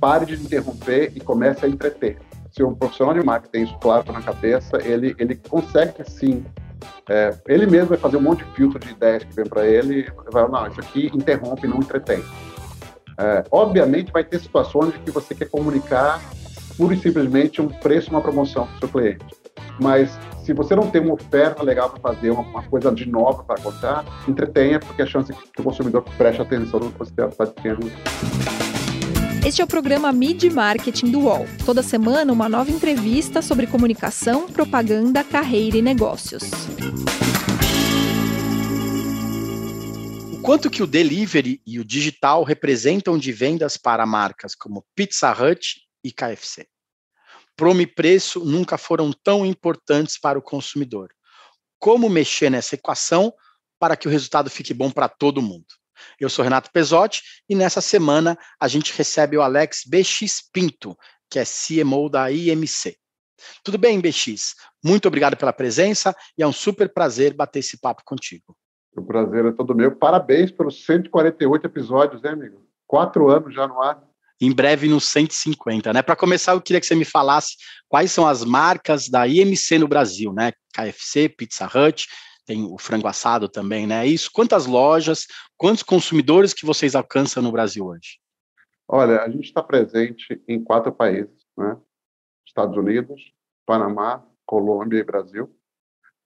pare de interromper e comece a entreter. Se um profissional de marketing tem isso claro na cabeça, ele, ele consegue sim. É, ele mesmo vai fazer um monte de filtro de ideias que vem para ele vai, não, isso aqui interrompe, não entretém. É, obviamente, vai ter situações em que você quer comunicar pura e simplesmente um preço, uma promoção para o seu cliente. Mas se você não tem uma oferta legal para fazer, uma, uma, coisa de nova para contar, entretenha, porque a chance que o consumidor preste atenção no que você está dizendo. Este é o programa Mid Marketing do UOL. Toda semana, uma nova entrevista sobre comunicação, propaganda, carreira e negócios. O quanto que o delivery e o digital representam de vendas para marcas como Pizza Hut e KFC? Promo e preço nunca foram tão importantes para o consumidor. Como mexer nessa equação para que o resultado fique bom para todo mundo? Eu sou Renato Pesotti e nessa semana a gente recebe o Alex BX Pinto, que é CMO da IMC. Tudo bem, BX? Muito obrigado pela presença e é um super prazer bater esse papo contigo. O prazer é todo meu. Parabéns pelos 148 episódios, né, amigo? Quatro anos já no ar. Em breve nos 150, né? Para começar, eu queria que você me falasse quais são as marcas da IMC no Brasil, né? KFC, Pizza Hut, tem o frango assado também, né? Isso, quantas lojas, quantos consumidores que vocês alcançam no Brasil hoje? Olha, a gente está presente em quatro países, né? Estados Unidos, Panamá, Colômbia e Brasil,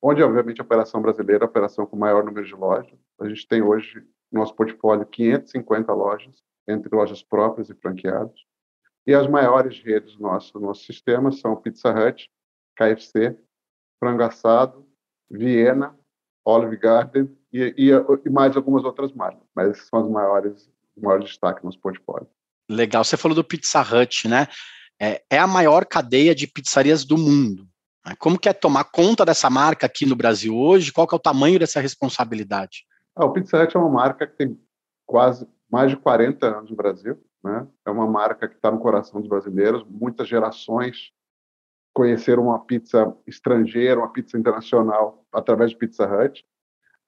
onde, obviamente, a operação brasileira é a operação com maior número de lojas. A gente tem hoje, no nosso portfólio, 550 lojas, entre lojas próprias e franqueadas. E as maiores redes do nosso, do nosso sistema são Pizza Hut, KFC, Frango Assado, Viena, Olive Garden e, e, e, mais algumas outras marcas, mas são os maiores, o maior destaque no nosso portfólio. Legal, você falou do Pizza Hut, né? É, é a maior cadeia de pizzarias do mundo. Né? Como que é tomar conta dessa marca aqui no Brasil hoje? Qual que é o tamanho dessa responsabilidade? Ah, o Pizza Hut é uma marca que tem quase mais de 40 anos no Brasil, né? É uma marca que está no coração dos brasileiros. Muitas gerações conhecer uma pizza estrangeira, uma pizza internacional através de Pizza Hut.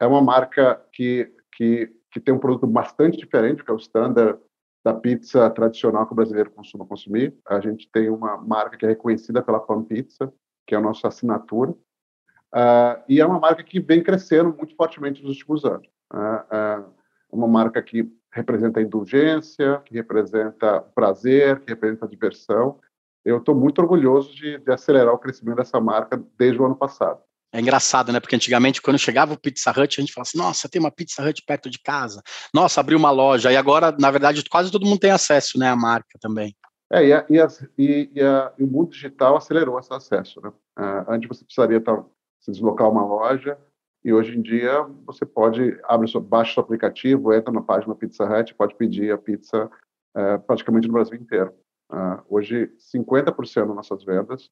É uma marca que, que, que tem um produto bastante diferente, que é o standard da pizza tradicional que o brasileiro costuma consumir. A gente tem uma marca que é reconhecida pela Pan Pizza, que é a nossa assinatura, uh, e é uma marca que vem crescendo muito fortemente nos últimos anos. Uh, uh, uma marca que representa a indulgência, que representa prazer, que representa a diversão, eu estou muito orgulhoso de, de, acelerar o crescimento dessa marca desde o ano passado. É engraçado, né? Porque antigamente, quando chegava o Pizza Hut, a gente falava assim: nossa, tem uma Pizza Hut perto de casa, nossa, abriu uma loja. E agora, na verdade, quase todo mundo tem acesso né, à marca também. É, e, a, e, as, e, a, e o mundo digital acelerou esse acesso. Né? Uh, antes você precisaria tá, se deslocar a uma loja, e hoje em dia você pode, abre, baixa o seu aplicativo, entra na página Pizza Hut, pode pedir a pizza uh, praticamente no Brasil inteiro. Uh, hoje, 50% das nossas vendas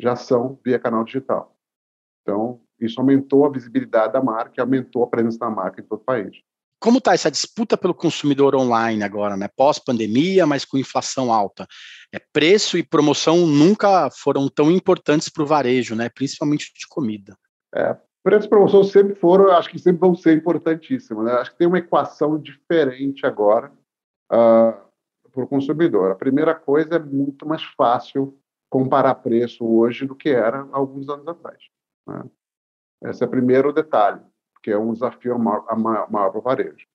já são via canal digital. Então, isso aumentou a visibilidade da marca e aumentou a presença da marca em todo o país. Como está essa disputa pelo consumidor online agora, né? Pós-pandemia, mas com inflação alta. É, preço e promoção nunca foram tão importantes para o varejo, né? Principalmente de comida. É, preço e promoção sempre foram, acho que sempre vão ser importantíssimos. Né? Acho que tem uma equação diferente agora. Uh, para o consumidor. A primeira coisa é muito mais fácil comparar preço hoje do que era alguns anos atrás. Né? Esse é o primeiro detalhe, que é um desafio maior, maior para o varejo.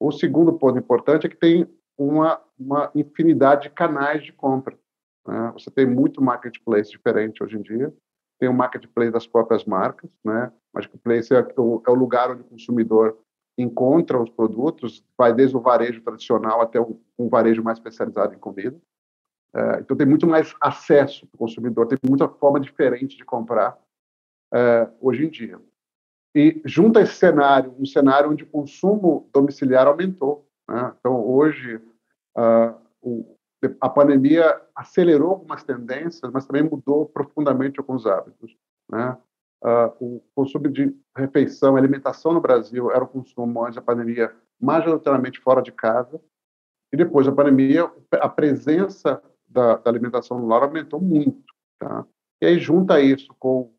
O segundo ponto importante é que tem uma, uma infinidade de canais de compra. Né? Você tem muito marketplace diferente hoje em dia. Tem o marketplace das próprias marcas, né? Marketplace é o, é o lugar onde o consumidor encontra os produtos, vai desde o varejo tradicional até um, varejo mais especializado em comida. É, então, tem muito mais acesso para o consumidor, tem muita forma diferente de comprar é, hoje em dia. E junto a esse cenário, um cenário onde o consumo domiciliar aumentou. Né? Então, hoje, uh, o, a pandemia acelerou algumas tendências, mas também mudou profundamente alguns hábitos. Né? Uh, o consumo de refeição, alimentação no Brasil era o consumo antes da pandemia majoritariamente fora de casa. E depois da pandemia, a presença da, da alimentação no lar aumentou muito. Tá? E aí junta isso com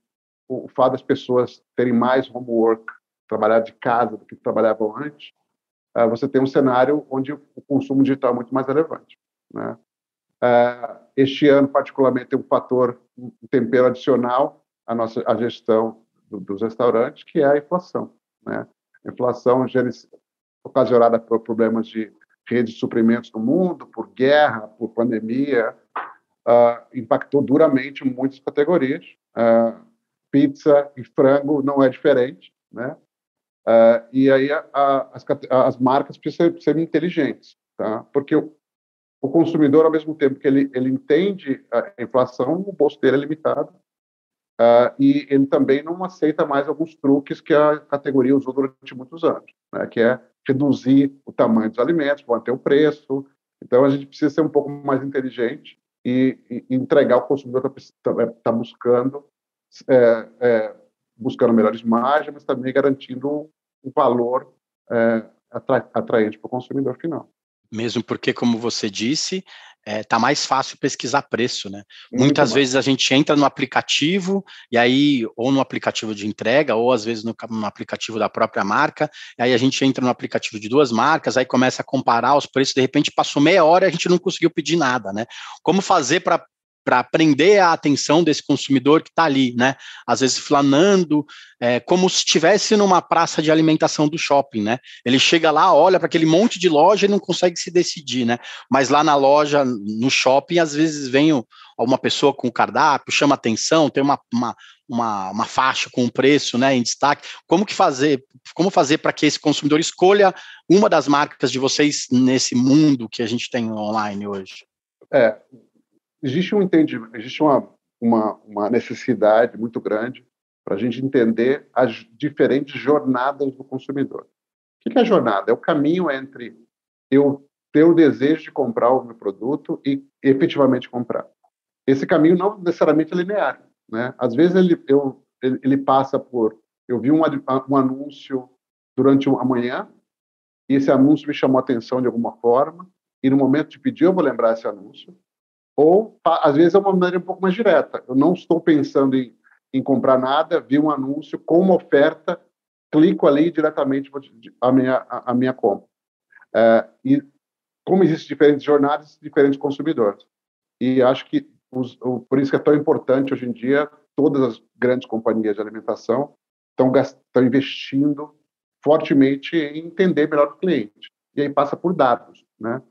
o, fato das pessoas terem mais homework, trabalhar de casa do que trabalhavam antes, uh, você tem um cenário onde o consumo digital é muito mais relevante. Né? Uh, este ano, particularmente, tem um fator, um tempero adicional à nossa à gestão do, dos restaurantes, que é a inflação. Né? A inflação ocasionada por problemas de rede de suprimentos no mundo, por guerra, por pandemia, uh, impactou duramente muitas categorias. Uh, pizza e frango não é diferente, né? Uh, e aí a, a, as, as, marcas precisam ser inteligentes, tá? Porque o, o, consumidor, ao mesmo tempo que ele, ele entende a inflação, o bolso dele é limitado uh, e ele também não aceita mais alguns truques que a categoria usou durante muitos anos, né? Que é reduzir o tamanho dos alimentos, manter o preço. Então a gente precisa ser um pouco mais inteligente e, e entregar o consumidor está tá, tá buscando é, é, buscando melhores margens, mas também garantindo um valor é, atra atraente para o consumidor final. Mesmo porque, como você disse, é, tá mais fácil pesquisar preço, né? Muito Muitas vezes a gente entra no aplicativo e aí ou no aplicativo de entrega ou às vezes no, no, aplicativo da própria marca, aí a gente entra no aplicativo de duas marcas, aí começa a comparar os preços, de repente passou meia hora e a gente não conseguiu pedir nada, né? Como fazer para para prender a atenção desse consumidor que está ali, né? Às vezes flanando, é, como se estivesse numa praça de alimentação do shopping, né? Ele chega lá, olha para aquele monte de loja e não consegue se decidir, né? Mas lá na loja, no shopping, às vezes vem uma pessoa com o cardápio, chama atenção, tem uma, uma, uma, uma faixa com um preço, né, em destaque. Como que fazer? Como fazer para que esse consumidor escolha uma das marcas de vocês nesse mundo que a gente tem online hoje? É, existe um entendimento, existe uma, uma, uma necessidade muito grande para a gente entender as diferentes jornadas do consumidor. O que é jornada? É o caminho entre eu ter o desejo de comprar o meu produto e efetivamente comprar. Esse caminho não necessariamente é linear. Né? Às vezes ele, eu, ele passa por... Eu vi um, um anúncio durante a manhã e esse anúncio me chamou a atenção de alguma forma e no momento de pedir eu vou lembrar esse anúncio ou, às vezes, é uma maneira um pouco mais direta. Eu não estou pensando em, em comprar nada, vi um anúncio com uma oferta, clico ali diretamente a minha, a, a minha compra. É, e como existem diferentes jornadas, diferentes consumidores. E acho que, os, o, por isso que é tão importante hoje em dia, todas as grandes companhias de alimentação estão investindo fortemente em entender melhor o cliente. E aí passa por dados, né?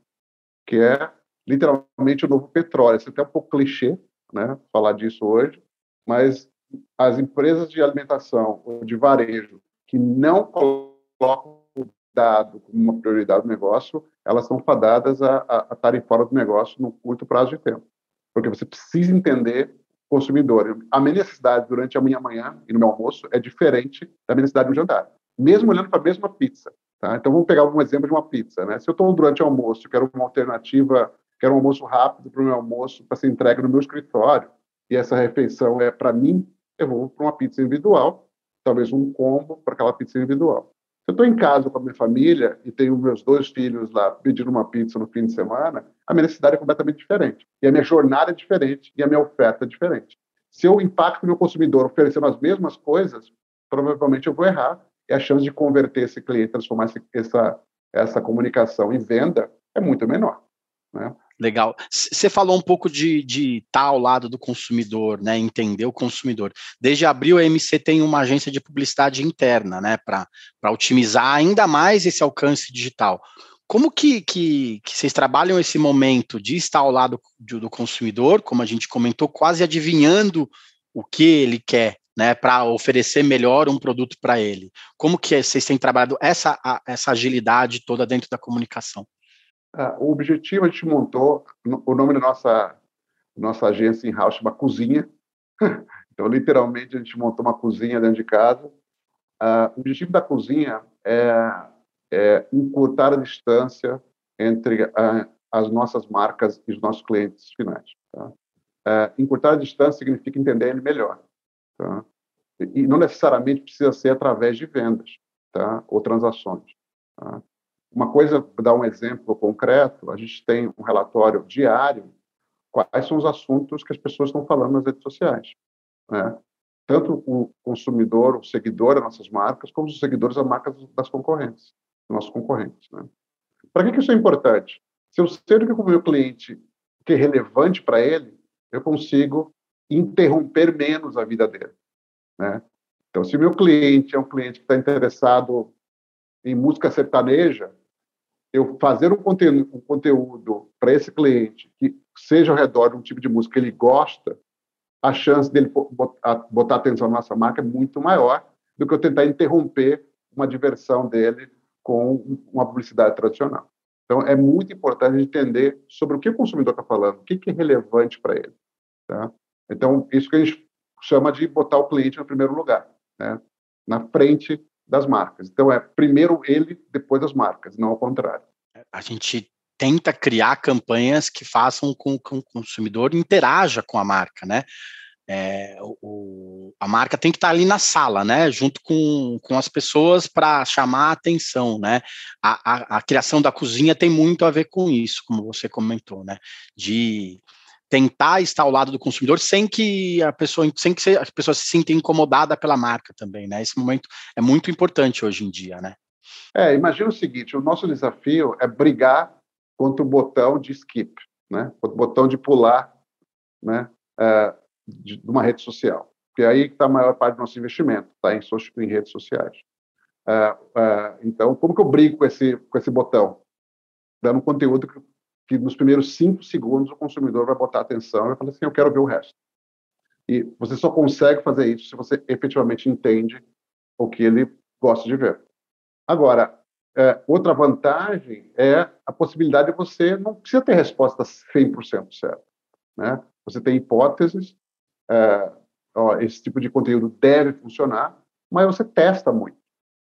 que é literalmente o novo petróleo. Isso é até um pouco clichê, né, falar disso hoje, mas as empresas de alimentação ou de varejo que não colocam o dado como uma prioridade do negócio, elas são fadadas a, estarem fora do negócio no curto prazo de tempo. Porque você precisa entender o consumidor. A minha necessidade durante a minha manhã e no meu almoço é diferente da minha necessidade no jantar. Mesmo olhando para a mesma pizza. Tá? Então, vamos pegar um exemplo de uma pizza. Né? Se eu estou durante o almoço e quero uma alternativa quero um almoço rápido para o meu almoço para ser entregue no meu escritório, e essa refeição é para mim, eu vou para uma pizza individual, talvez um combo para aquela pizza individual. Se eu estou em casa com a minha família e tenho meus dois filhos lá pedindo uma pizza no fim de semana, a minha necessidade é completamente diferente. E a minha jornada é diferente e a minha oferta é diferente. Se eu impacto o meu consumidor oferecendo as mesmas coisas, provavelmente eu vou errar e a chance de converter esse cliente, transformar essa, essa comunicação em venda é muito menor. Né? Legal. Você falou um pouco de, de estar ao lado do consumidor, né? Entender o consumidor. Desde abril, a MC tem uma agência de publicidade interna, né? Para otimizar ainda mais esse alcance digital. Como que, que, que, vocês trabalham esse momento de estar ao lado do, do consumidor, como a gente comentou, quase adivinhando o que ele quer, né, para oferecer melhor um produto para ele? Como que vocês têm trabalhado essa, essa agilidade toda dentro da comunicação? Ah, o objetivo a gente montou, o nome da nossa, nossa agência em house chama Cozinha. Então, literalmente, a gente montou uma cozinha dentro de casa. Uh, o objetivo da cozinha é, é encurtar a distância entre uh, as nossas marcas e os nossos clientes finais. Tá? Uh, encurtar a distância significa entender ele melhor. Tá? E não necessariamente precisa ser através de vendas tá? ou transações. Tá? Uma coisa, dar um exemplo concreto, a gente tem um relatório diário quais são os assuntos que as pessoas estão falando nas redes sociais. Né? Tanto o consumidor, o seguidor das nossas marcas, como os seguidores das marcas das concorrentes, dos nossos concorrentes. Né? Para que, que isso é importante? Se eu sei o que o meu cliente que é relevante para ele, eu consigo interromper menos a vida dele. Né? Então, se meu cliente é um cliente que está interessado em música sertaneja, eu fazer um conteúdo, um conteúdo para esse cliente que seja ao redor de um tipo de música que ele gosta, a chance dele botar atenção na nossa marca é muito maior do que eu tentar interromper uma diversão dele com uma publicidade tradicional. Então, é muito importante entender sobre o que o consumidor está falando, o que, é relevante para ele. Tá? Então, isso que a gente chama de botar o cliente no primeiro lugar, né? na frente das marcas. Então, é primeiro ele, depois as marcas, não ao contrário. A gente tenta criar campanhas que façam com que o consumidor interaja com a marca, né? É, o, a marca tem que estar ali na sala, né, junto com, com as pessoas para chamar a atenção, né. A, a, a, criação da cozinha tem muito a ver com isso, como você comentou, né, de tentar estar ao lado do consumidor sem que a pessoa, sem que a pessoa se sinta incomodada pela marca também, né. Esse momento é muito importante hoje em dia, né. É, imagina o seguinte: o nosso desafio é brigar contra o botão de skip, né, contra o botão de pular, né. É, de, de uma rede social, porque é aí está a maior parte do nosso investimento, está em, em, redes sociais. Uh, então, como que eu brigo com esse, com esse botão? Dando conteúdo que, que, nos primeiros cinco segundos o consumidor vai botar atenção e vai falar assim, eu quero ver o resto. E você só consegue fazer isso se você efetivamente entende o que ele gosta de ver. Agora, é, outra vantagem é a possibilidade de você não precisa ter resposta 100% certa. Né? Você tem hipóteses é, ó, esse tipo de conteúdo deve funcionar, mas você testa muito.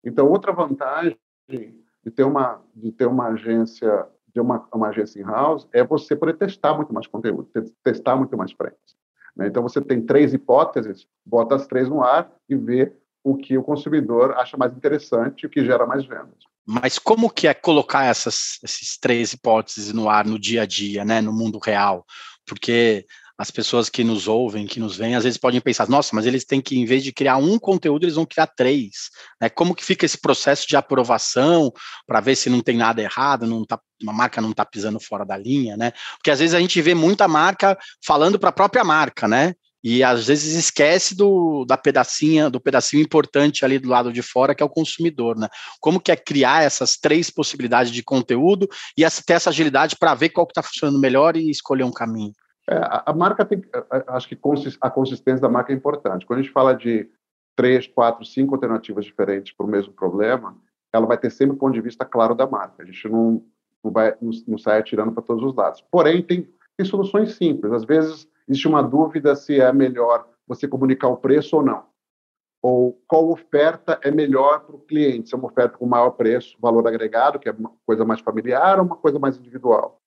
Então, outra vantagem de ter uma, de ter uma agência de uma, uma agência in-house é você poder testar muito mais conteúdo, testar muito mais frentes. Né? Então, você tem três hipóteses, bota as três no ar e vê o que o consumidor acha mais interessante o que gera mais vendas. Mas como que é colocar essas, essas três hipóteses no ar no dia a dia, né, no mundo real? Porque as pessoas que nos ouvem, que nos veem, às vezes podem pensar, nossa, mas eles têm que, em vez de criar um conteúdo, eles vão criar três. Né? Como que fica esse processo de aprovação para ver se não tem nada errado, não tá, uma marca não está pisando fora da linha, né? Porque às vezes a gente vê muita marca falando para a própria marca, né? E às vezes esquece do da pedacinha, do pedacinho importante ali do lado de fora, que é o consumidor, né? Como que é criar essas três possibilidades de conteúdo e ter essa agilidade para ver qual que está funcionando melhor e escolher um caminho? É, a, marca tem, acho que a consistência da marca é importante. Quando a gente fala de três, quatro, cinco alternativas diferentes para o mesmo problema, ela vai ter sempre o ponto de vista claro da marca. A gente não, não vai não, sai atirando para todos os lados. Porém, tem, tem soluções simples. Às vezes existe uma dúvida se é melhor você comunicar o preço ou não. Ou qual oferta é melhor para o cliente, se é uma oferta com maior preço, valor agregado, que é uma coisa mais familiar, ou uma coisa mais individual.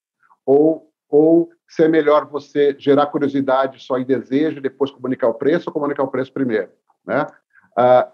Ou ou se é melhor você gerar curiosidade só em desejo depois comunicar o preço ou comunicar o preço primeiro, né? Ah,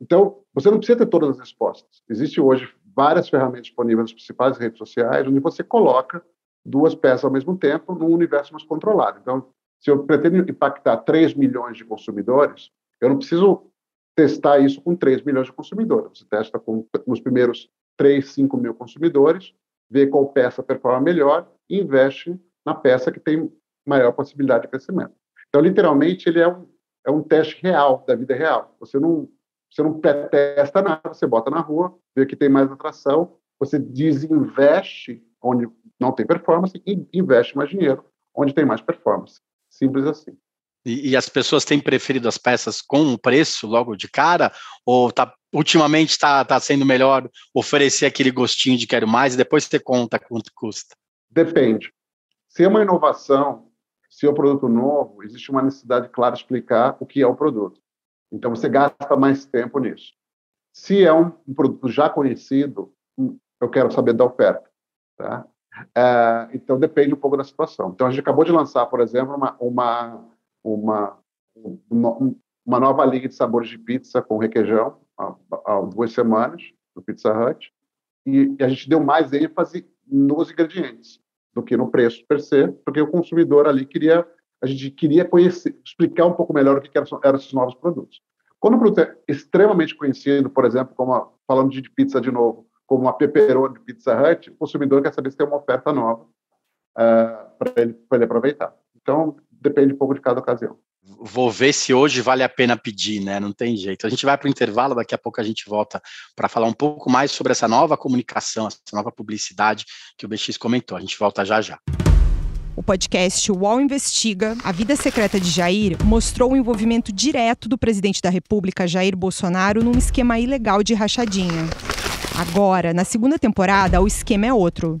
então, você não precisa ter todas as respostas. Existem hoje várias ferramentas disponíveis nas principais redes sociais, onde você coloca duas peças ao mesmo tempo num universo mais controlado. Então, se eu pretendo impactar 3 milhões de consumidores, eu não preciso testar isso com 3 milhões de consumidores. Você testa com, nos primeiros 3, 5 mil consumidores, vê qual peça performa melhor e investe na peça que tem maior possibilidade de crescimento. Então, literalmente, ele é um, é um teste real, da vida real. Você não, você não testa nada, você bota na rua, vê que tem mais atração, você desinveste onde não tem performance e investe mais dinheiro onde tem mais performance. Simples assim. E, e, as pessoas têm preferido as peças com o preço logo de cara? Ou tá, ultimamente está tá sendo melhor oferecer aquele gostinho de quero mais e depois você conta quanto custa? Depende. Se é uma inovação, se é um produto novo, existe uma necessidade clara de explicar o que é o produto. Então você gasta mais tempo nisso. Se é um, um produto já conhecido, hum, eu quero saber da oferta. Tá? É, então depende um pouco da situação. Então a gente acabou de lançar, por exemplo, uma, uma uma, uma nova linha de sabores de pizza com requeijão há, há duas semanas, no Pizza Hut, e, a gente deu mais ênfase nos ingredientes do que no preço per se, porque o consumidor ali queria, a gente queria conhecer, explicar um pouco melhor o que eram, eram esses novos produtos. Quando o produto é extremamente conhecido, por exemplo, como a, falando de pizza de novo, como a pepperoni de Pizza Hut, o consumidor quer saber se tem uma oferta nova uh, para ele, ele aproveitar. Então, depende um pouco de cada ocasião. Vou ver se hoje vale a pena pedir, né? Não tem jeito. A gente vai para o intervalo, daqui a pouco a gente volta para falar um pouco mais sobre essa nova comunicação, essa nova publicidade que o BX comentou. A gente volta já já. O podcast UOL Investiga, A Vida Secreta de Jair, mostrou o envolvimento direto do presidente da República, Jair Bolsonaro, num esquema ilegal de rachadinha. Agora, na segunda temporada, o esquema é outro.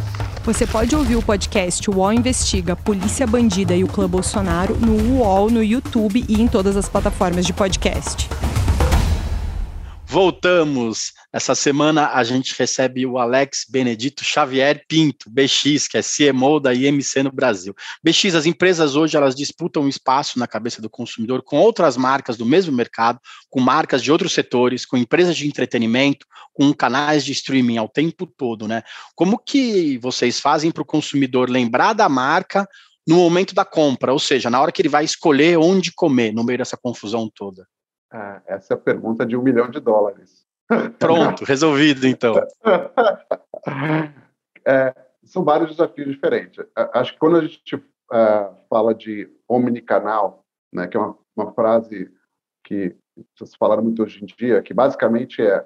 Você pode ouvir o podcast UOL Investiga Polícia Bandida e o Clã Bolsonaro no UOL, no YouTube e em todas as plataformas de podcast. Voltamos. Essa semana a gente recebe o Alex Benedito Xavier Pinto, BX, que é CMO da IMC no Brasil. BX, as empresas hoje elas disputam espaço na cabeça do consumidor com outras marcas do mesmo mercado, com marcas de outros setores, com empresas de entretenimento, com canais de streaming ao tempo todo, né? Como que vocês fazem para o consumidor lembrar da marca no momento da compra, ou seja, na hora que ele vai escolher onde comer, no meio dessa confusão toda? Ah, essa é a pergunta de um milhão de dólares. Pronto, resolvido então. É, são vários desafios diferentes. Acho que quando a gente uh, fala de omnicanal, né, que é uma, uma frase que vocês falaram muito hoje em dia, que basicamente é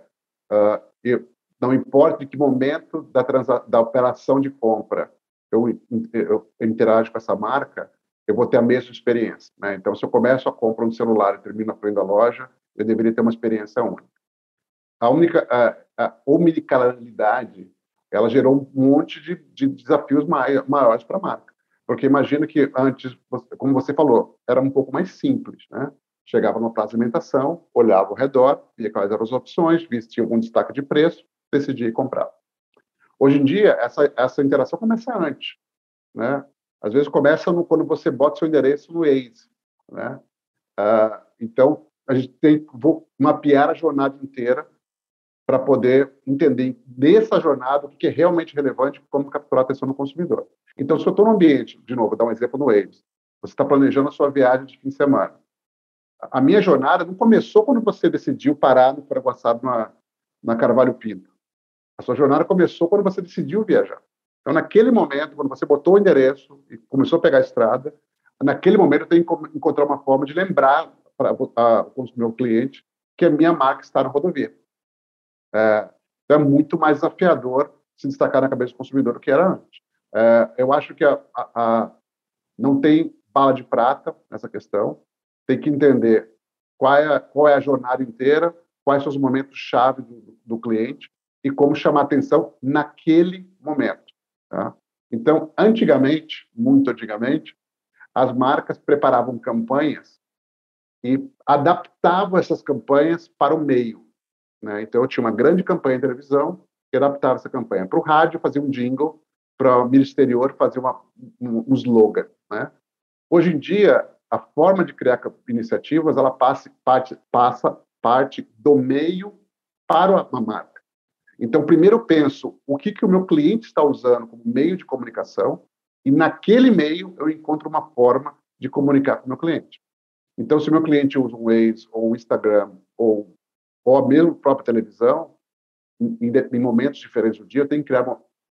uh, eu, não importa em que momento da, da operação de compra eu, eu, eu interajo com essa marca, eu vou ter a mesma experiência. Né? Então, se eu começo a compra um celular e termino a frente da loja, eu deveria ter uma experiência única. A única a, a omnicanalidade, ela gerou um monte de, de desafios maiores para a marca. Porque imagina que antes, como você falou, era um pouco mais simples, né? Chegava numa praça de alimentação, olhava ao redor, via quais eram as opções, via se tinha algum destaque de preço, decidia comprar. Hoje em dia, essa, essa interação começa antes. Né? Às vezes começa no, quando você bota seu endereço no Waze. Né? Ah, então, a gente tem que mapear a jornada inteira para poder entender dessa jornada o que é realmente relevante como capturar a atenção do consumidor. Então, se eu estou no ambiente, de novo, dar um exemplo no Waze, você está planejando a sua viagem de fim de semana. A minha jornada não começou quando você decidiu parar no assado na, na Carvalho Pinto. A sua jornada começou quando você decidiu viajar. Então, naquele momento, quando você botou o endereço e começou a pegar a estrada, naquele momento eu tenho que encontrar uma forma de lembrar para o meu cliente que a minha marca está na rodovia. É, então, é muito mais desafiador se destacar na cabeça do consumidor do que era antes. É, eu acho que a, a, a, não tem bala de prata nessa questão, tem que entender qual é, qual é a jornada inteira, quais são os momentos-chave do, do cliente e como chamar atenção naquele momento. Tá? Então, antigamente, muito antigamente, as marcas preparavam campanhas e adaptavam essas campanhas para o meio. Né? Então, eu tinha uma grande campanha de televisão que adaptava essa campanha para o rádio, fazia um jingle, para o exterior fazer uma, um, um slogan. Né? Hoje em dia, a forma de criar iniciativas ela passa parte, passa parte do meio para a marca. Então, primeiro eu penso o que, que o meu cliente está usando como meio de comunicação e naquele meio eu encontro uma forma de comunicar com o meu cliente. Então, se o meu cliente usa um Waze ou um Instagram ou, ou a mesma própria televisão, em, em momentos diferentes do dia, tenho que criar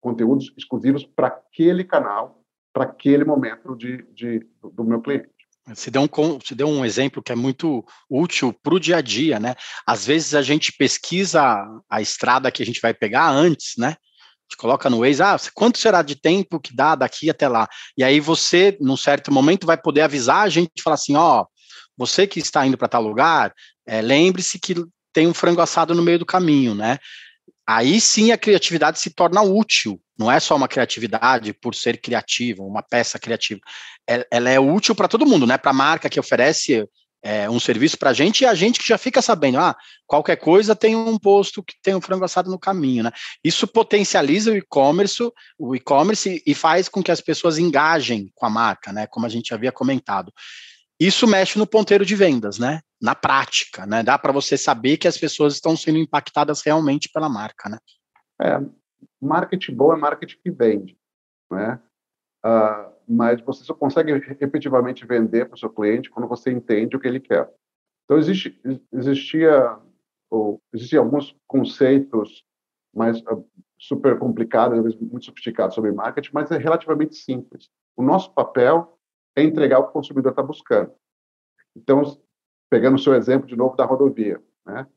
conteúdos exclusivos para aquele canal, para aquele momento de, de, do, meu cliente. Você deu, um, você deu um exemplo que é muito útil para o dia a dia, né? Às vezes a gente pesquisa a estrada que a gente vai pegar antes, né? Gente coloca no Waze, ah, quanto será de tempo que dá daqui até lá? E aí você, num certo momento, vai poder avisar a gente falar assim, ó, oh, você que está indo para tal lugar, é, lembre-se que tem um frango assado no meio do caminho, né? Aí sim a criatividade se torna útil, não é só uma criatividade por ser criativa, uma peça criativa. Ela é útil para todo mundo, né? Para a marca que oferece é, um serviço para a gente e a gente que já fica sabendo, ah, qualquer coisa tem um posto que tem um frango assado no caminho, né? Isso potencializa o e-commerce, o e-commerce e faz com que as pessoas engajem com a marca, né? Como a gente havia comentado. Isso mexe no ponteiro de vendas, né? Na prática, né? Dá para você saber que as pessoas estão sendo impactadas realmente pela marca, né? É, marketing bom é marketing que vende, né? Uh, mas você só consegue efetivamente vender para o seu cliente quando você entende o que ele quer. Então, existe, existia, ou, existiam alguns conceitos mais uh, super complicados, às vezes muito sofisticados sobre marketing, mas é relativamente simples. O nosso papel é entregar o que o consumidor está buscando. Então, pegando o seu exemplo de novo da rodovia, né?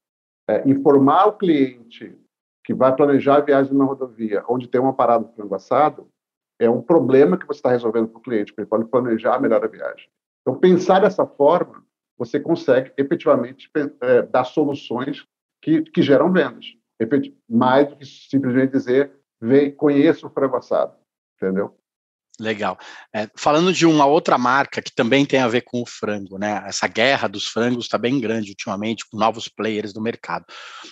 É, informar o cliente que vai planejar a viagem na rodovia, onde tem uma parada de frango assado, é um problema que você está resolvendo para o cliente, para ele pode planejar melhor a viagem. Então, pensar dessa forma, você consegue efetivamente é, dar soluções que, que geram vendas. Mais do que simplesmente dizer, vem, conheça o frango assado, entendeu? Legal. É, falando de uma outra marca que também tem a ver com o frango, né? Essa guerra dos frangos está bem grande ultimamente, com novos players do mercado.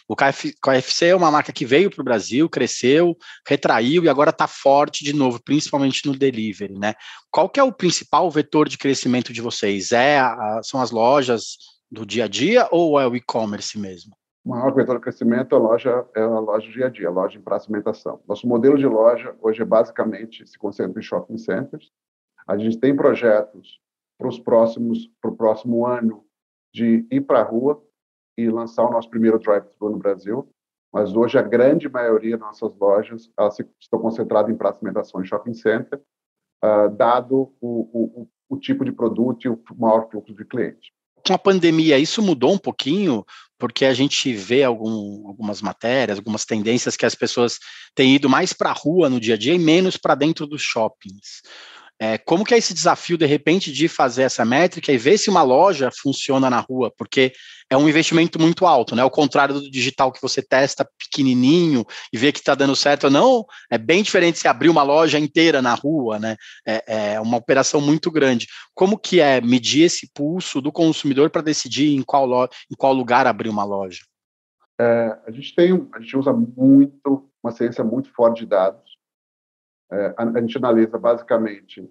O KF, KFC é uma marca que veio para o Brasil, cresceu, retraiu e agora está forte de novo, principalmente no delivery, né? Qual que é o principal vetor de crescimento de vocês? É a, são as lojas do dia a dia ou é o e-commerce mesmo? Maior vetor de crescimento é a loja, é a loja dia a dia, a loja em praça alimentação. Nosso modelo de loja hoje é basicamente se concentra em shopping centers. A gente tem projetos para os próximos, para o próximo ano de ir para a rua e lançar o nosso primeiro drive-thru no Brasil. Mas hoje a grande maioria das nossas lojas elas estão concentradas em praça alimentação e shopping center, uh, dado o, o, o tipo de produto e o maior fluxo de cliente com a pandemia, isso mudou um pouquinho, porque a gente vê algum, algumas matérias, algumas tendências que as pessoas têm ido mais para a rua no dia a dia e menos para dentro dos shoppings. É, como que é esse desafio, de repente, de fazer essa métrica e ver se uma loja funciona na rua? Porque é um investimento muito alto, né? Ao contrário do digital que você testa pequenininho e vê que está dando certo ou não, é bem diferente se abrir uma loja inteira na rua, né? É, é uma operação muito grande. Como que é medir esse pulso do consumidor para decidir em qual, lo, em qual lugar abrir uma loja? É, a gente tem, a gente usa muito uma ciência muito forte de dados é, a, gente analisa basicamente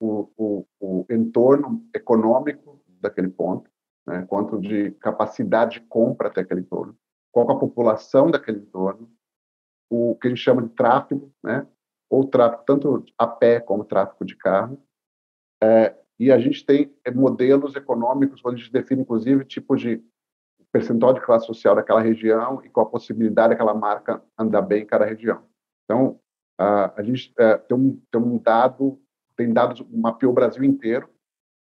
o, o, o, entorno econômico daquele ponto, né, quanto de capacidade de compra até aquele entorno, qual é a população daquele entorno, o que a gente chama de tráfego, né, ou tráfego tanto a pé como tráfego de carro, é, e a gente tem é, modelos econômicos onde a gente define, inclusive, tipo de percentual de classe social daquela região e qual a possibilidade daquela marca andar bem em cada região. Então, Uh, a gente uh, tem, um, tem um dado, tem dados, mapeou o Brasil inteiro,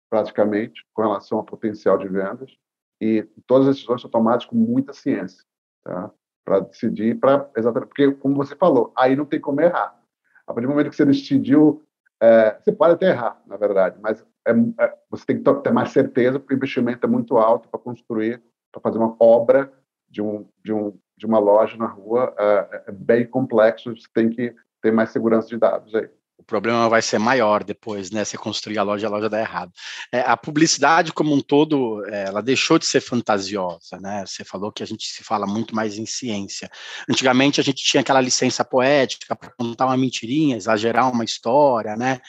praticamente, com relação ao potencial de vendas, e todas as decisões são tomadas com muita ciência, tá? para decidir, para exatamente, porque, como você falou, aí não tem como errar. A partir do momento que você decidiu, é, você pode até errar, na verdade, mas é, é, você tem que ter mais certeza, porque o investimento é muito alto para construir, para fazer uma obra de, um, de, um, de uma loja na rua, é, é bem complexo, você tem que ter mais segurança de dados aí. O problema vai ser maior depois, né? Você construir a loja, a loja dá errado. É, a publicidade como um todo, é, ela deixou de ser fantasiosa, né? Você falou que a gente se fala muito mais em ciência. Antigamente a gente tinha aquela licença poética para contar uma mentirinha, exagerar uma história, né?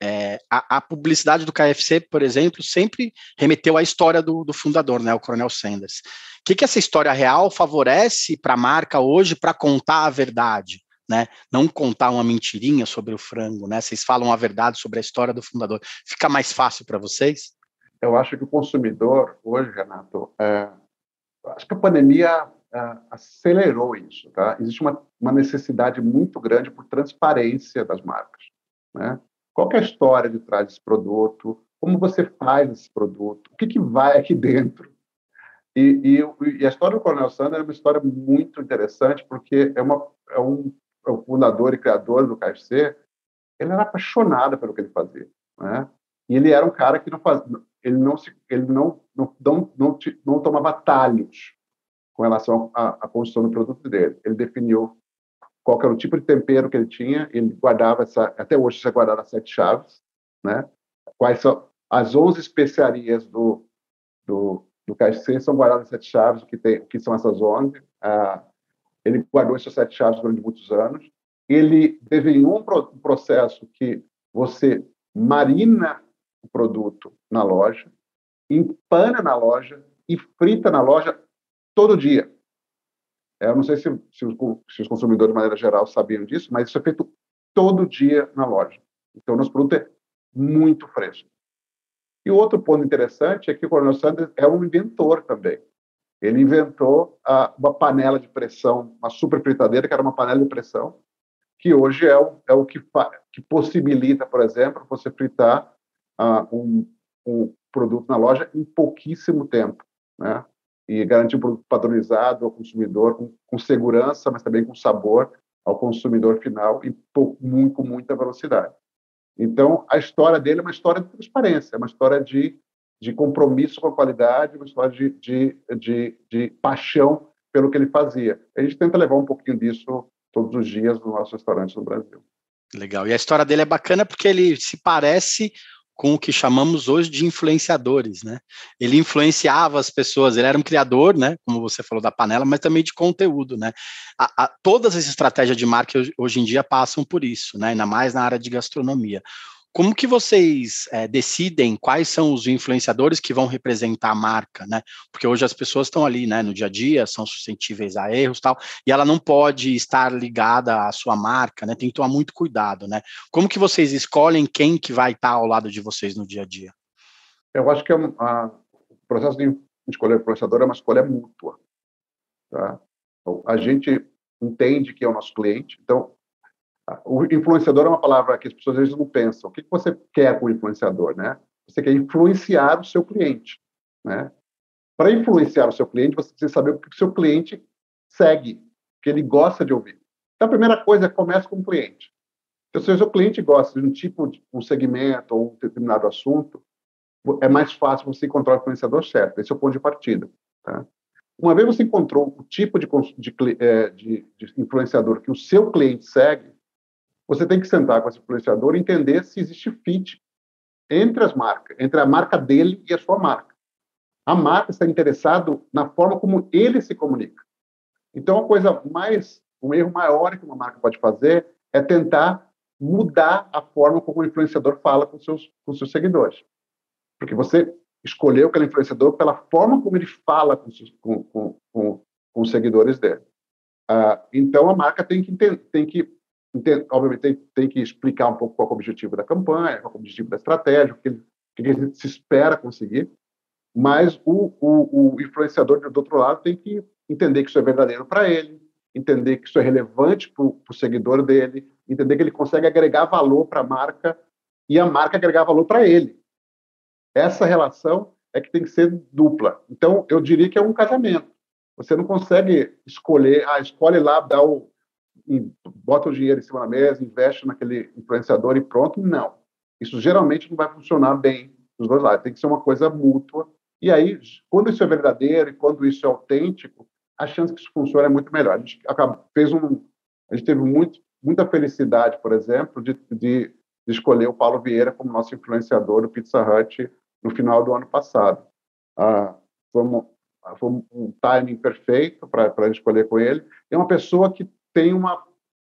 É, a, a, publicidade do KFC, por exemplo, sempre remeteu à história do, do fundador, né, o Coronel Sanders. O que, que essa história real favorece para a marca hoje para contar a verdade? Né? Não contar uma mentirinha sobre o frango, né? Vocês falam a verdade sobre a história do fundador. Fica mais fácil para vocês? Eu acho que o consumidor hoje, Renato, é, acho que a pandemia é, acelerou isso, tá? Existe uma, uma necessidade muito grande por transparência das marcas, né? Qual é a história de trás desse produto? Como você faz esse produto? O que, que vai aqui dentro? E, e, e, a história do Coronel Sanders é uma história muito interessante, porque é, uma, é um o fundador e criador do KFC, ele era apaixonado pelo que ele fazia, né? E ele era um cara que não faz, ele não se, ele não não não, não, não tomava atalhos com relação à, construção do produto dele. Ele definiu qual era o tipo de tempero que ele tinha, ele guardava essa, até hoje você guardava as sete chaves, né? Quais são as 11 especiarias do do, do KFC são guardadas sete chaves, o que, tem, o que são essas 11. Ah, ele guardou essas sete chaves durante muitos anos. Ele desenhou um processo que você marina o produto na loja, empana na loja e frita na loja todo dia. Eu não sei se, se, os, se, os, consumidores, de maneira geral, sabiam disso, mas isso é feito todo dia na loja. Então, nosso produto é muito fresco. E outro ponto interessante é que o Coronel Sanders é um inventor também. Ele inventou uma panela de pressão, uma super fritadeira, que era uma panela de pressão, que hoje é o, é o que, que possibilita, por exemplo, você fritar uh, um, um produto na loja em pouquíssimo tempo, né? E garantir um produto padronizado ao consumidor, com, com segurança, mas também com sabor ao consumidor final e com muita velocidade. Então, a história dele é uma história de transparência, é uma história de, de compromisso com a qualidade, uma história de, de, de, de paixão pelo que ele fazia. A gente tenta levar um pouquinho disso todos os dias no nosso restaurante no Brasil. Legal. E a história dele é bacana porque ele se parece com o que chamamos hoje de influenciadores, né? Ele influenciava as pessoas, ele era um criador, né? Como você falou da panela, mas também de conteúdo, né? A, a, todas as estratégias de marketing hoje em dia passam por isso, né? Ainda mais na área de gastronomia. Como que vocês é, decidem quais são os influenciadores que vão representar a marca, né? Porque hoje as pessoas estão ali, né, no dia a dia, são suscetíveis a erros tal, e ela não pode estar ligada à sua marca, né? Tem que tomar muito cuidado, né? Como que vocês escolhem quem que vai estar ao lado de vocês no dia a dia? Eu acho que é a, o processo de escolher influenciador é uma escolha mútua, tá? Então, a gente entende que é o nosso cliente, então o influenciador é uma palavra que as pessoas às vezes não pensam. O que você quer com o influenciador, né? Você quer influenciar o seu cliente, né? Para influenciar o seu cliente, você precisa saber o que o seu cliente segue, o que ele gosta de ouvir. Então, a primeira coisa é começa com o cliente. Então, se o seu cliente gosta de um tipo, de um segmento ou um determinado assunto, é mais fácil você encontrar o influenciador certo. Esse é o ponto de partida. Tá? Uma vez você encontrou o tipo de, é, de, de influenciador que o seu cliente segue, você tem que sentar com esse influenciador e entender se existe fit entre as marcas, entre a marca dele e a sua marca. A marca está interessada na forma como ele se comunica. Então, a coisa mais, um erro maior que uma marca pode fazer é tentar mudar a forma como o influenciador fala com seus com seus seguidores, porque você escolheu aquele influenciador pela forma como ele fala com, com, com, com, com os seguidores dele. Uh, então, a marca tem que, tem que obviamente, tem, tem, que explicar um pouco qual é o objetivo da campanha, qual é o objetivo da estratégia, o que, o que se espera conseguir, mas o, o, o influenciador, do outro lado, tem que entender que isso é verdadeiro para ele, entender que isso é relevante para o seguidor dele, entender que ele consegue agregar valor para a marca e a marca agregar valor para ele. Essa relação é que tem que ser dupla. Então, eu diria que é um casamento. Você não consegue escolher, ah, escolhe lá, dá o, bota o dinheiro em cima da mesa, investe naquele influenciador e pronto. Não. Isso geralmente não vai funcionar bem dos dois lados. Tem que ser uma coisa mútua. E aí, quando isso é verdadeiro e quando isso é autêntico, a chance que isso funcione é muito melhor. A gente acaba, fez um, a gente teve muito, muita felicidade, por exemplo, de, de, de escolher o Paulo Vieira como nosso influenciador do Pizza Hut no final do ano passado. Ah, foi, um, foi um timing perfeito para escolher com ele. É uma pessoa que tem uma,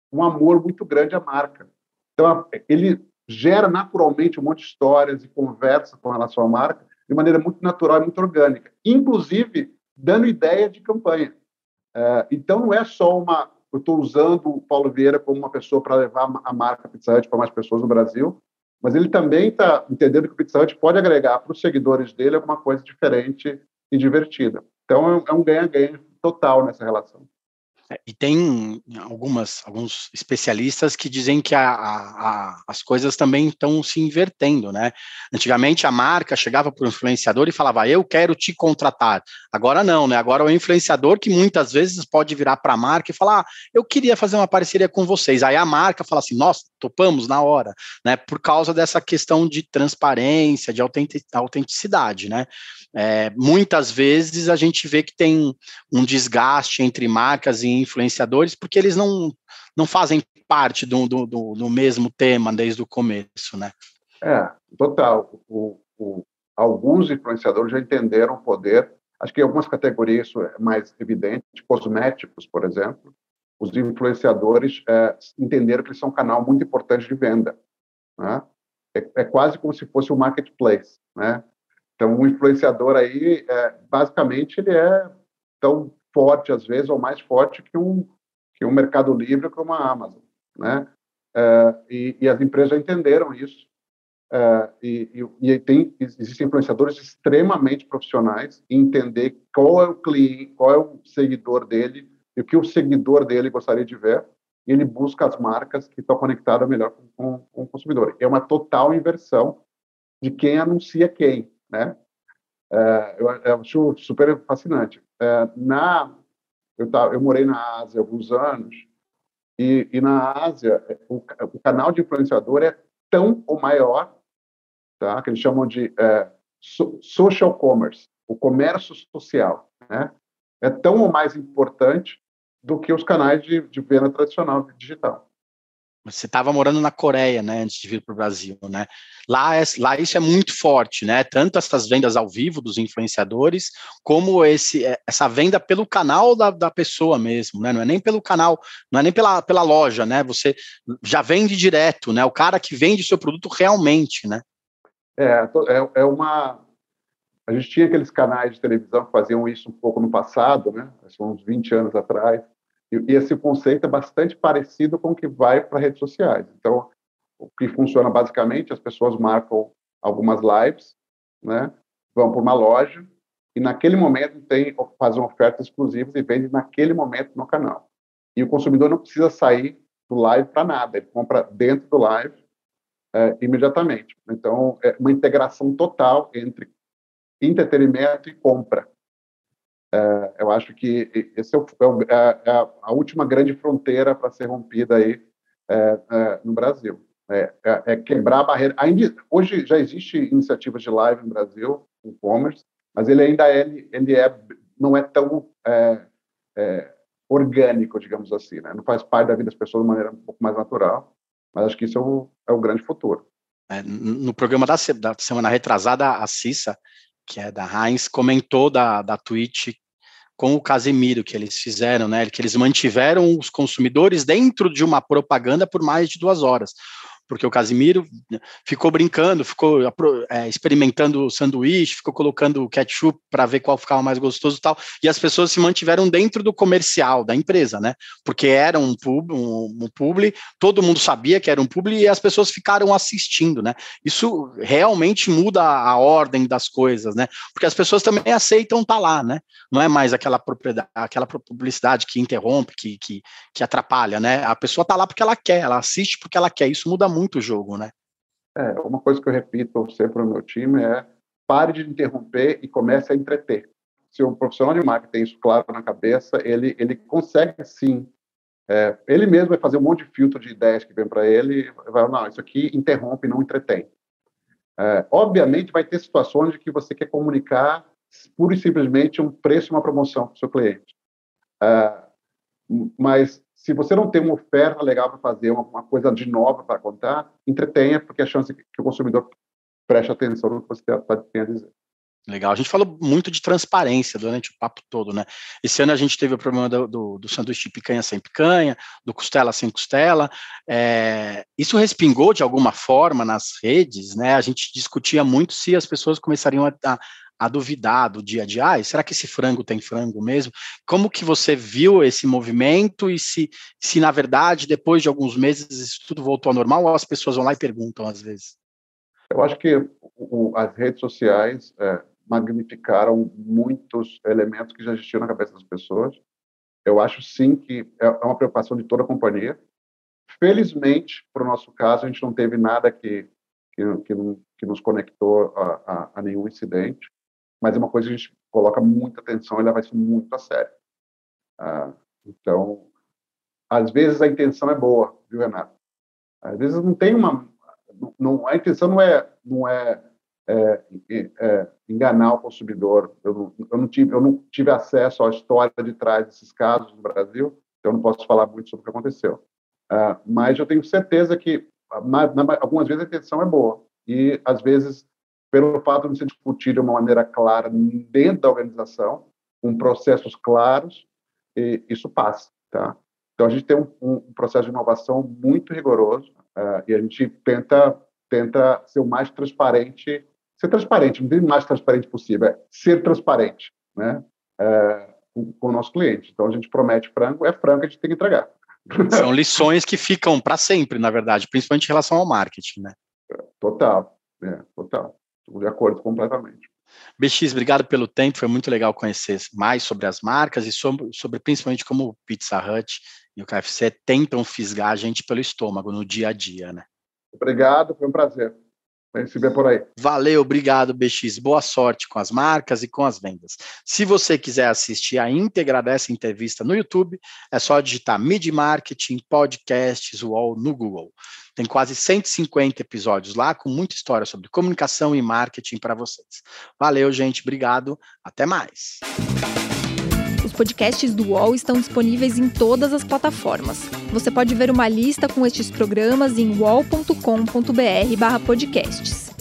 um amor muito grande à marca. Então, ele gera naturalmente um monte de histórias e conversa com relação à marca de maneira muito natural e muito orgânica, inclusive dando ideia de campanha. É, então, não é só uma. Eu estou usando o Paulo Vieira como uma pessoa para levar a marca Pizza Hut para mais pessoas no Brasil, mas ele também está entendendo que o Pizza Hut pode agregar para os seguidores dele alguma coisa diferente e divertida. Então, é um é ganha-ganha total nessa relação. É, e tem algumas, alguns especialistas que dizem que a, a, as coisas também estão se invertendo, né? Antigamente a marca chegava para o influenciador e falava, eu quero te contratar. Agora não, né? Agora é o influenciador que muitas vezes pode virar para a marca e falar, ah, eu queria fazer uma parceria com vocês. Aí a marca fala assim, nossa, topamos na hora, né? Por causa dessa questão de transparência, de autenticidade, né? É, muitas vezes a gente vê que tem um desgaste entre marcas e influenciadores, porque eles não, não fazem parte do, do, do, do mesmo tema desde o começo, né? É, total. O, o, alguns influenciadores já entenderam o poder. Acho que em algumas categorias isso é mais evidente, cosméticos, por exemplo. Os influenciadores é, entenderam que eles são um canal muito importante de venda. Né? É, é, quase como se fosse um marketplace, né? Então, o influenciador aí, é, basicamente, ele é tão forte, às vezes, ou mais forte que um, que um Mercado Livre ou que uma Amazon, né? É, e, e, as empresas já entenderam isso. É, e, e, e, tem, existem influenciadores extremamente profissionais em entender qual é o cliente, qual é o seguidor dele e o que o seguidor dele gostaria de ver. E ele busca as marcas que estão conectadas melhor com, com, com o consumidor. É uma total inversão de quem anuncia quem, né? É, eu, acho super fascinante. É, na, eu, tá, eu morei na Ásia alguns anos e, e na Ásia, o, o, canal de influenciador é tão ou maior, tá? que eles chamam de é, so, social commerce, o comércio social. Né? É tão ou mais importante do que os canais de, de venda tradicional digital. Você estava morando na Coreia, né, antes de vir para o Brasil, né? Lá, é, lá isso é muito forte, né? Tanto essas vendas ao vivo dos influenciadores, como esse, é, essa venda pelo canal da, da pessoa mesmo, né? Não é nem pelo canal, não é nem pela, pela loja, né? Você já vende direto, né? O cara que vende seu produto realmente, né? É, é, é uma. A gente tinha aqueles canais de televisão que faziam isso um pouco no passado, né? São uns 20 anos atrás e esse conceito é bastante parecido com o que vai para redes sociais. Então, o que funciona basicamente, as pessoas marcam algumas lives, né? Vão para uma loja e naquele momento tem fazem ofertas exclusivas e vendem naquele momento no canal. E o consumidor não precisa sair do live para nada, ele compra dentro do live é, imediatamente. Então, é uma integração total entre entretenimento e compra. É, eu acho que esse é, o, é, é a última grande fronteira para ser rompida aí é, é, no Brasil. É, é, quebrar a barreira. Ainda, hoje já existe iniciativas de live no Brasil, e-commerce, mas ele ainda é, ele é, não é tão orgânico, digamos assim, né? não faz parte da vida das pessoas de maneira um pouco mais natural, mas acho que isso é o, é o grande futuro. no programa da, da semana retrasada, a Cissa, que é da Heinz, comentou da, da Twitch com o Casemiro que eles fizeram, né? Que eles mantiveram os consumidores dentro de uma propaganda por mais de duas horas porque o Casimiro ficou brincando, ficou é, experimentando o sanduíche, ficou colocando ketchup para ver qual ficava mais gostoso e tal, e as pessoas se mantiveram dentro do comercial da empresa, né? Porque era um pub, um, um publi, todo mundo sabia que era um publi e as pessoas ficaram assistindo, né? Isso realmente muda a ordem das coisas, né? Porque as pessoas também aceitam estar tá lá, né? Não é mais aquela propriedade, aquela publicidade que interrompe, que, que, que atrapalha, né? A pessoa está lá porque ela quer, ela assiste porque ela quer, isso muda muito muito o jogo, né? É, uma coisa que eu repito sempre no meu time é pare de interromper e comece a entreter. Se o profissional de marketing tem isso claro na cabeça, ele, ele consegue sim. É, ele mesmo vai fazer um monte de filtro de ideias que vem para ele e vai, não, isso aqui interrompe, não entretém. É, obviamente, vai ter situações de que você quer comunicar pura e simplesmente um preço uma promoção para o seu cliente. É, mas se você não tem uma oferta legal para fazer, uma, uma, coisa de nova para contar, entretenha, porque a chance que o consumidor preste atenção no que você tem a dizer. Legal. A gente falou muito de transparência durante o papo todo, né? Esse ano a gente teve o problema do, do, do sanduíche de picanha sem picanha, do costela sem costela. É, isso respingou de alguma forma nas redes, né? A gente discutia muito se as pessoas começariam a, a, a duvidar do dia a dia, ah, será que esse frango tem frango mesmo? Como que você viu esse movimento e se, se na verdade, depois de alguns meses, isso tudo voltou ao normal ou as pessoas vão lá e perguntam às vezes? Eu acho que o, as redes sociais é, magnificaram muitos elementos que já existiam na cabeça das pessoas. Eu acho sim que é, é uma preocupação de toda a companhia. Felizmente, para o nosso caso, a gente não teve nada que, que, que, que nos conectou a, a, a nenhum incidente mas é uma coisa que a gente coloca muita atenção e leva isso muito a sério. Ah, então, às vezes a intenção é boa, viu, Renato? Às vezes não tem uma, não, a intenção não é, não é, é, é enganar o consumidor. Eu não, eu não, tive, eu não tive acesso à história de trás desses casos no Brasil, então não posso falar muito sobre o que aconteceu. Ah, mas eu tenho certeza que na, na, algumas vezes a intenção é boa e às vezes pelo fato de se discutir de uma maneira clara dentro da organização, com processos claros, isso passa, tá? Então a gente tem um, um processo de inovação muito rigoroso uh, e a gente tenta tenta ser o mais transparente, ser transparente, não tem mais transparente possível, é ser transparente, né? Uh, com, com, o nosso cliente. Então a gente promete frango, é frango, a gente tem que entregar. São lições que ficam para sempre, na verdade, principalmente em relação ao marketing, né? Total, é, total. Estou de acordo completamente. BX, obrigado pelo tempo, foi muito legal conhecer mais sobre as marcas e sobre, sobre principalmente como o Pizza Hut e o KFC tentam fisgar a gente pelo estômago no dia a dia, né? Obrigado, foi um prazer. A gente se vê por aí. Valeu, obrigado, BX. Boa sorte com as marcas e com as vendas. Se você quiser assistir a íntegra dessa entrevista no YouTube, é só digitar Mid Marketing Podcasts UOL no Google. Tem quase 150 episódios lá com muita história sobre comunicação e marketing para vocês. Valeu, gente. Obrigado. Até mais. Os podcasts do UOL estão disponíveis em todas as plataformas. Você pode ver uma lista com estes programas em wall.com.br/podcasts.